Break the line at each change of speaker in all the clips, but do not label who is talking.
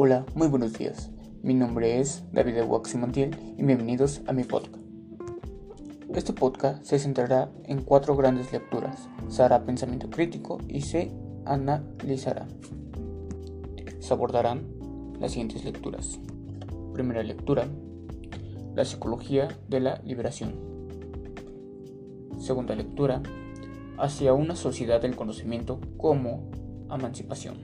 Hola, muy buenos días. Mi nombre es David Waxi Montiel y bienvenidos a mi podcast. Este podcast se centrará en cuatro grandes lecturas. Se hará pensamiento crítico y se analizará. Se abordarán las siguientes lecturas. Primera lectura, la psicología de la liberación. Segunda lectura, hacia una sociedad del conocimiento como emancipación.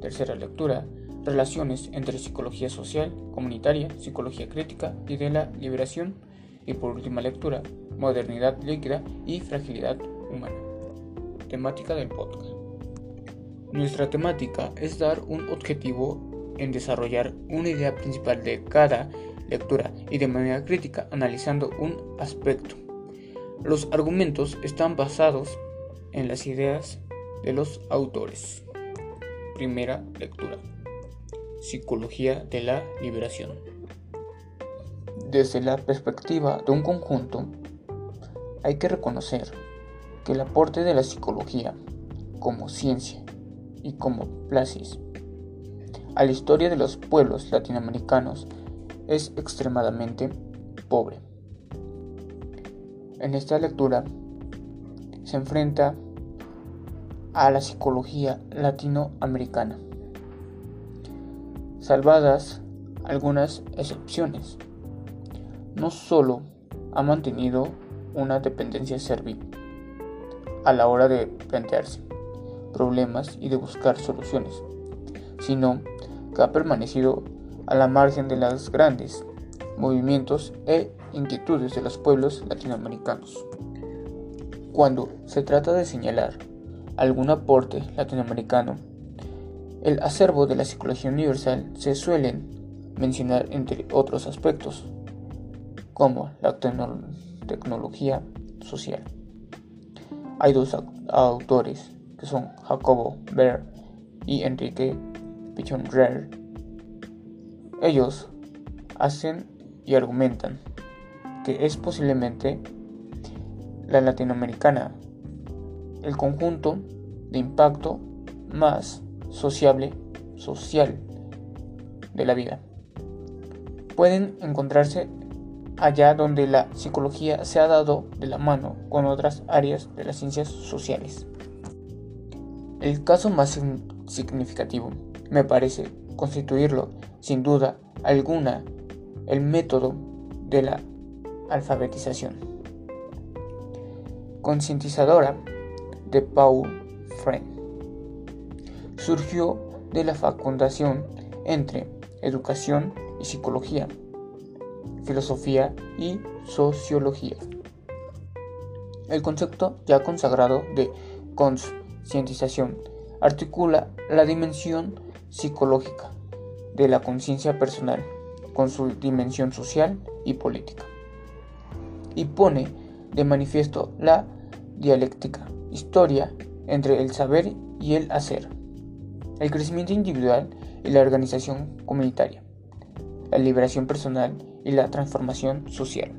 Tercera lectura, relaciones entre psicología social, comunitaria, psicología crítica y de la liberación. Y por última lectura, modernidad líquida y fragilidad humana. Temática del podcast. Nuestra temática es dar un objetivo en desarrollar una idea principal de cada lectura y de manera crítica analizando un aspecto. Los argumentos están basados en las ideas de los autores. Primera lectura. Psicología de la liberación. Desde la perspectiva de un conjunto, hay que reconocer que el aporte de la psicología como ciencia y como plasis a la historia de los pueblos latinoamericanos es extremadamente pobre. En esta lectura se enfrenta a la psicología latinoamericana, salvadas algunas excepciones. No solo ha mantenido una dependencia servil a la hora de plantearse problemas y de buscar soluciones, sino que ha permanecido a la margen de los grandes movimientos e inquietudes de los pueblos latinoamericanos. Cuando se trata de señalar algún aporte latinoamericano, el acervo de la psicología universal se suelen mencionar entre otros aspectos, como la tecnología social. Hay dos autores que son Jacobo Beer y Enrique Pichonrer. Ellos hacen y argumentan que es posiblemente la latinoamericana el conjunto de impacto más sociable social de la vida. Pueden encontrarse allá donde la psicología se ha dado de la mano con otras áreas de las ciencias sociales. El caso más significativo me parece constituirlo, sin duda alguna, el método de la alfabetización. Concientizadora de Paul Freund. Surgió de la fecundación entre educación y psicología, filosofía y sociología. El concepto ya consagrado de concientización articula la dimensión psicológica de la conciencia personal con su dimensión social y política y pone de manifiesto la dialéctica historia entre el saber y el hacer, el crecimiento individual y la organización comunitaria, la liberación personal y la transformación social.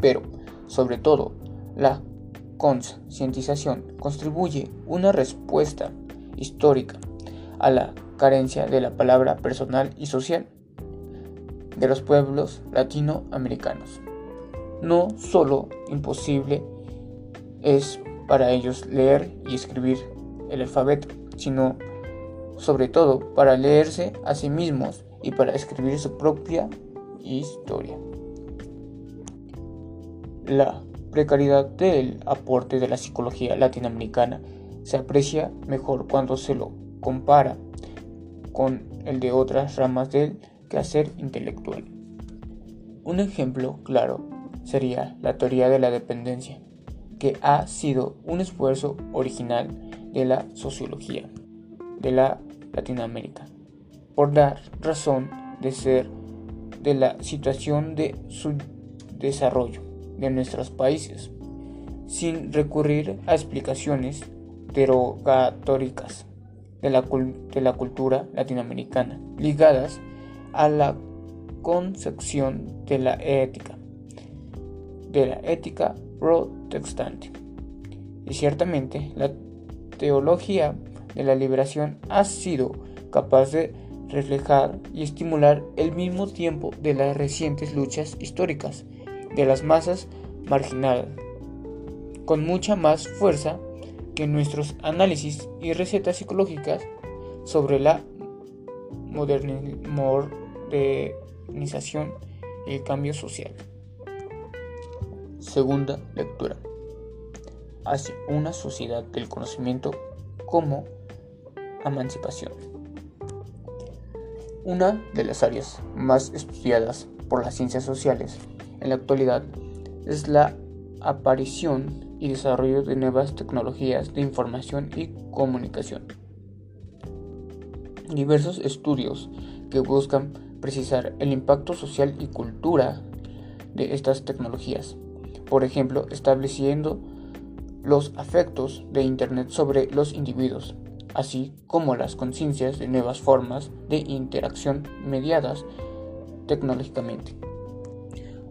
Pero, sobre todo, la concientización contribuye una respuesta histórica a la carencia de la palabra personal y social de los pueblos latinoamericanos. No solo imposible es para ellos leer y escribir el alfabeto, sino sobre todo para leerse a sí mismos y para escribir su propia historia. La precariedad del aporte de la psicología latinoamericana se aprecia mejor cuando se lo compara con el de otras ramas del quehacer intelectual. Un ejemplo claro sería la teoría de la dependencia, que ha sido un esfuerzo original de la sociología de la Latinoamérica, por dar razón de ser de la situación de su desarrollo de nuestros países, sin recurrir a explicaciones derogátóricas de la, de la cultura latinoamericana, ligadas a la concepción de la ética, de la ética protestante. Y ciertamente la teología de la liberación ha sido capaz de reflejar y estimular el mismo tiempo de las recientes luchas históricas de las masas marginales, con mucha más fuerza que nuestros análisis y recetas psicológicas sobre la modernización y el cambio social. Segunda lectura. Hacia una sociedad del conocimiento como emancipación. Una de las áreas más estudiadas por las ciencias sociales en la actualidad es la aparición y desarrollo de nuevas tecnologías de información y comunicación. Diversos estudios que buscan precisar el impacto social y cultura de estas tecnologías, por ejemplo, estableciendo los afectos de Internet sobre los individuos, así como las conciencias de nuevas formas de interacción mediadas tecnológicamente.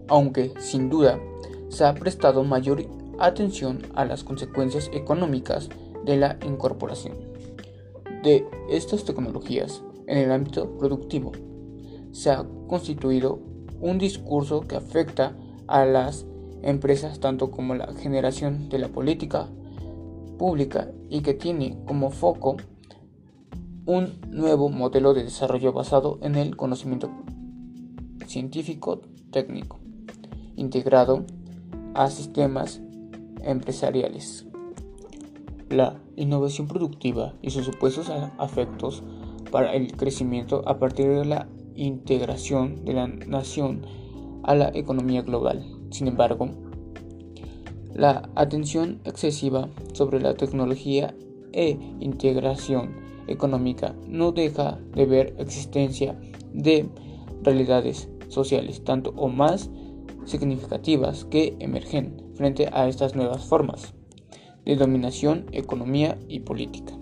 Aunque, sin duda, se ha prestado mayor atención a las consecuencias económicas de la incorporación de estas tecnologías en el ámbito productivo. Se ha constituido un discurso que afecta a las empresas tanto como la generación de la política pública y que tiene como foco un nuevo modelo de desarrollo basado en el conocimiento científico técnico integrado a sistemas empresariales. La innovación productiva y sus supuestos afectos para el crecimiento a partir de la integración de la nación a la economía global. Sin embargo, la atención excesiva sobre la tecnología e integración económica no deja de ver existencia de realidades sociales tanto o más significativas que emergen frente a estas nuevas formas de dominación, economía y política.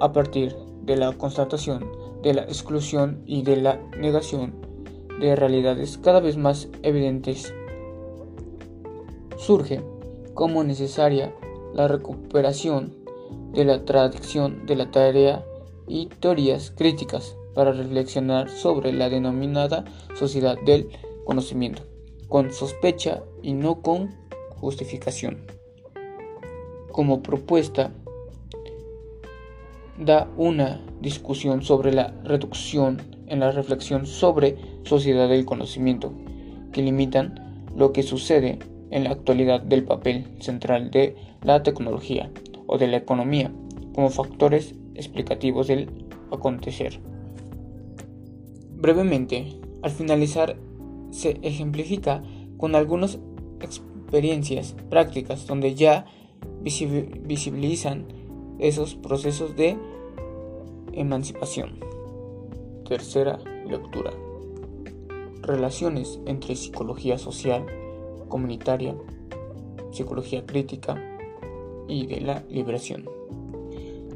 A partir de la constatación de la exclusión y de la negación de realidades cada vez más evidentes, surge como necesaria la recuperación de la tradición de la tarea y teorías críticas para reflexionar sobre la denominada sociedad del conocimiento, con sospecha y no con justificación. Como propuesta, da una discusión sobre la reducción en la reflexión sobre sociedad del conocimiento, que limitan lo que sucede en la actualidad del papel central de la tecnología o de la economía como factores explicativos del acontecer. Brevemente, al finalizar se ejemplifica con algunas experiencias prácticas donde ya visibilizan esos procesos de emancipación. Tercera lectura. Relaciones entre psicología social, comunitaria, psicología crítica y de la liberación.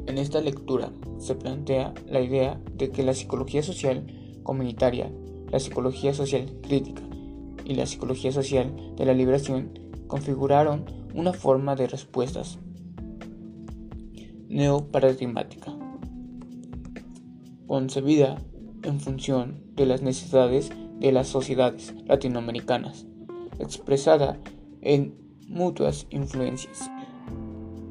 En esta lectura se plantea la idea de que la psicología social comunitaria la psicología social crítica y la psicología social de la liberación configuraron una forma de respuestas neoparadigmática, concebida en función de las necesidades de las sociedades latinoamericanas, expresada en mutuas influencias.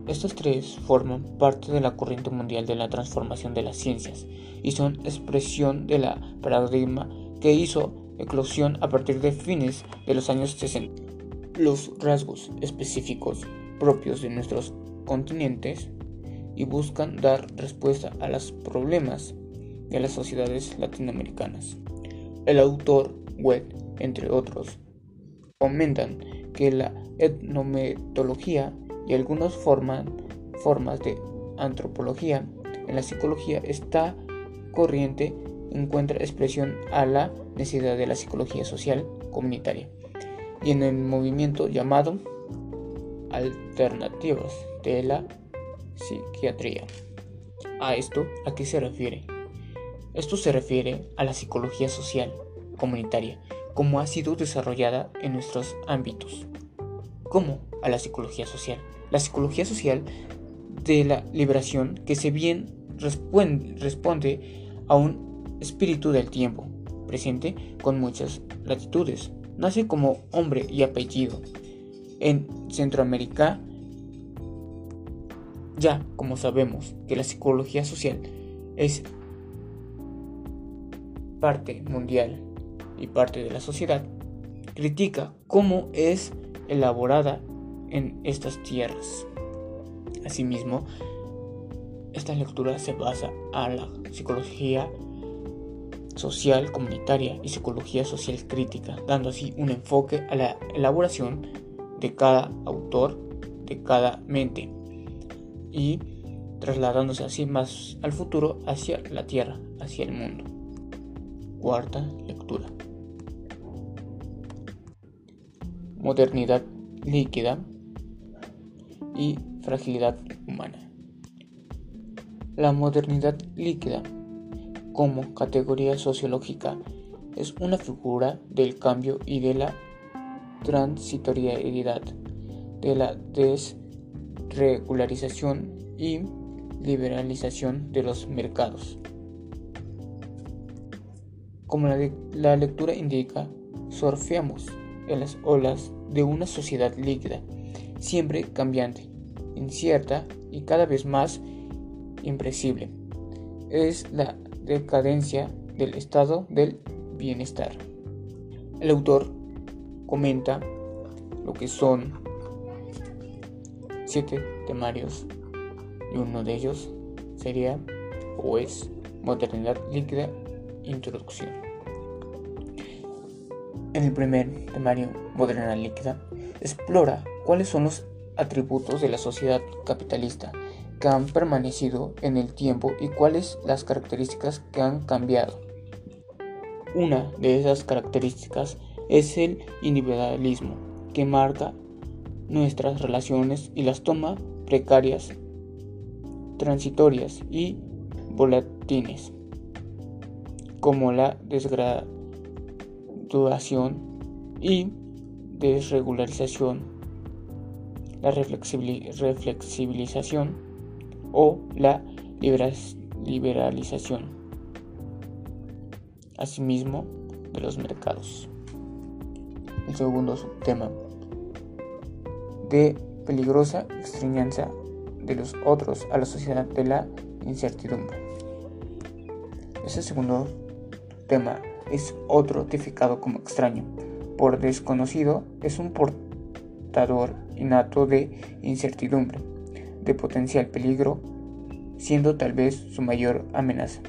Estas tres forman parte de la corriente mundial de la transformación de las ciencias y son expresión de la paradigma que hizo eclosión a partir de fines de los años 60. Los rasgos específicos propios de nuestros continentes y buscan dar respuesta a los problemas de las sociedades latinoamericanas. El autor Webb, entre otros, comentan que la etnometología y algunas formas de antropología en la psicología está corriente encuentra expresión a la necesidad de la psicología social comunitaria y en el movimiento llamado alternativas de la psiquiatría. ¿A esto a qué se refiere? Esto se refiere a la psicología social comunitaria, como ha sido desarrollada en nuestros ámbitos. ¿Cómo? A la psicología social. La psicología social de la liberación que se bien responde a un espíritu del tiempo, presente con muchas latitudes. Nace como hombre y apellido. En Centroamérica, ya como sabemos que la psicología social es parte mundial y parte de la sociedad, critica cómo es elaborada en estas tierras. Asimismo, esta lectura se basa a la psicología social comunitaria y psicología social crítica, dando así un enfoque a la elaboración de cada autor, de cada mente, y trasladándose así más al futuro hacia la Tierra, hacia el mundo. Cuarta lectura. Modernidad líquida y fragilidad humana. La modernidad líquida como categoría sociológica es una figura del cambio y de la transitoriedad, de la desregularización y liberalización de los mercados. Como la, lectura indica, surfeamos en las olas de una sociedad líquida, siempre cambiante, incierta y cada vez más impresible. Es la decadencia del estado del bienestar. El autor comenta lo que son siete temarios y uno de ellos sería o es modernidad líquida introducción. En el primer temario, Modernidad líquida, explora cuáles son los atributos de la sociedad capitalista que han permanecido en el tiempo y cuáles las características que han cambiado. Una de esas características es el individualismo, que marca nuestras relaciones y las toma precarias, transitorias y volatines, como la y desregularización, la reflexibilización o la liberalización, asimismo de los mercados. El segundo subtema de peligrosa extrañanza de los otros a la sociedad de la incertidumbre. Ese segundo tema es otro tipificado como extraño. Por desconocido es un portador innato de incertidumbre de potencial peligro, siendo tal vez su mayor amenaza.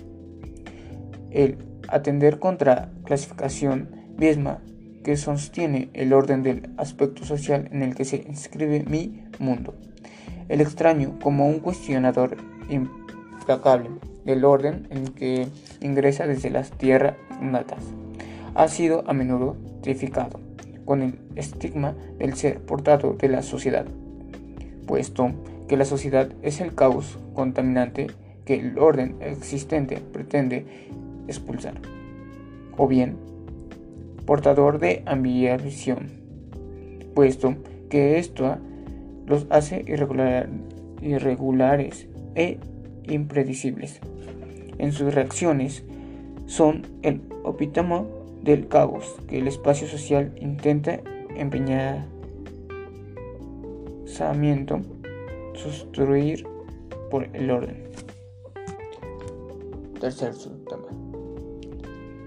El atender contra clasificación misma que sostiene el orden del aspecto social en el que se inscribe mi mundo. El extraño como un cuestionador implacable del orden en que ingresa desde las tierras natas. Ha sido a menudo trificado con el estigma del ser portado de la sociedad, puesto que la sociedad es el caos contaminante que el orden existente pretende expulsar, o bien portador de ambición, puesto que esto los hace irregulares e impredecibles. En sus reacciones son el epítamo del caos que el espacio social intenta empeñar sustruir por el orden. Tercer subtema.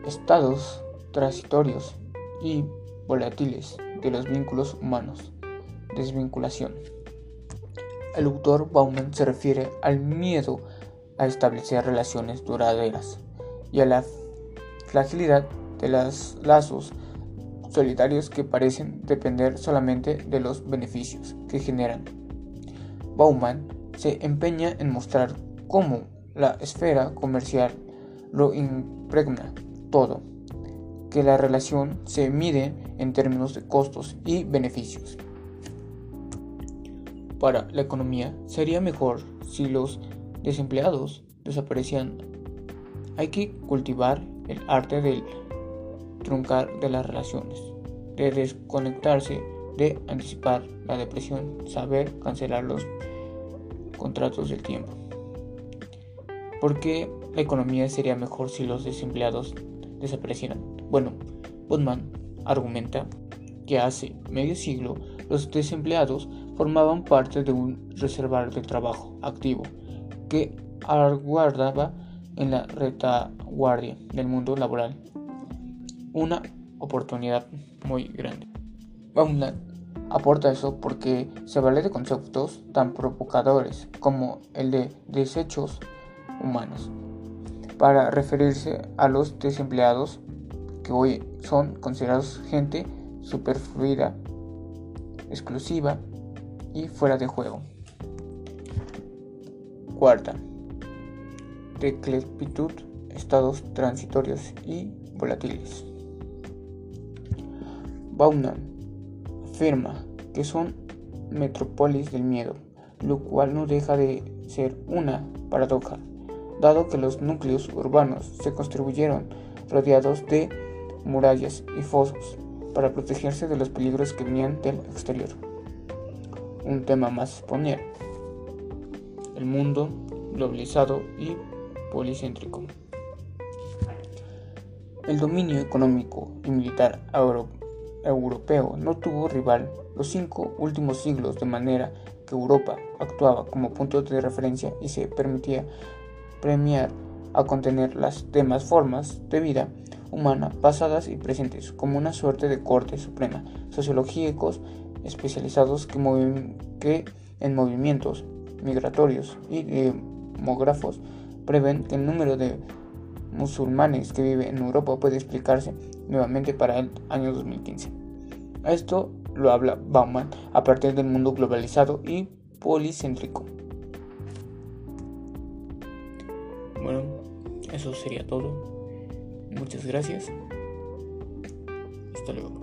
Estados transitorios y volátiles de los vínculos humanos. Desvinculación. El autor Bauman se refiere al miedo a establecer relaciones duraderas y a la fragilidad de los lazos solitarios que parecen depender solamente de los beneficios que generan Bauman se empeña en mostrar cómo la esfera comercial lo impregna todo, que la relación se mide en términos de costos y beneficios. Para la economía sería mejor si los desempleados desaparecían. Hay que cultivar el arte del truncar de las relaciones, de desconectarse, de anticipar la depresión, saber cancelar los contratos del tiempo. Porque la economía sería mejor si los desempleados desaparecieran. Bueno, Botman argumenta que hace medio siglo los desempleados formaban parte de un reservar de trabajo activo que aguardaba en la retaguardia del mundo laboral una oportunidad muy grande. Baumland aporta eso porque se vale de conceptos tan provocadores como el de desechos humanos para referirse a los desempleados que hoy son considerados gente superfluida, exclusiva y fuera de juego. Cuarta, decrepitud, estados transitorios y volátiles. Bauman afirma que son metrópolis del miedo, lo cual no deja de ser una paradoja dado que los núcleos urbanos se construyeron rodeados de murallas y fosos para protegerse de los peligros que venían del exterior. Un tema más. El mundo globalizado y policéntrico. El dominio económico y militar europeo no tuvo rival los cinco últimos siglos de manera que Europa actuaba como punto de referencia y se permitía premiar a contener las demás formas de vida humana pasadas y presentes como una suerte de corte suprema sociológicos especializados que, que en movimientos migratorios y demógrafos prevén que el número de musulmanes que vive en Europa puede explicarse nuevamente para el año 2015. Esto lo habla Bauman a partir del mundo globalizado y policéntrico. Bueno, eso sería todo. Muchas gracias. Hasta luego.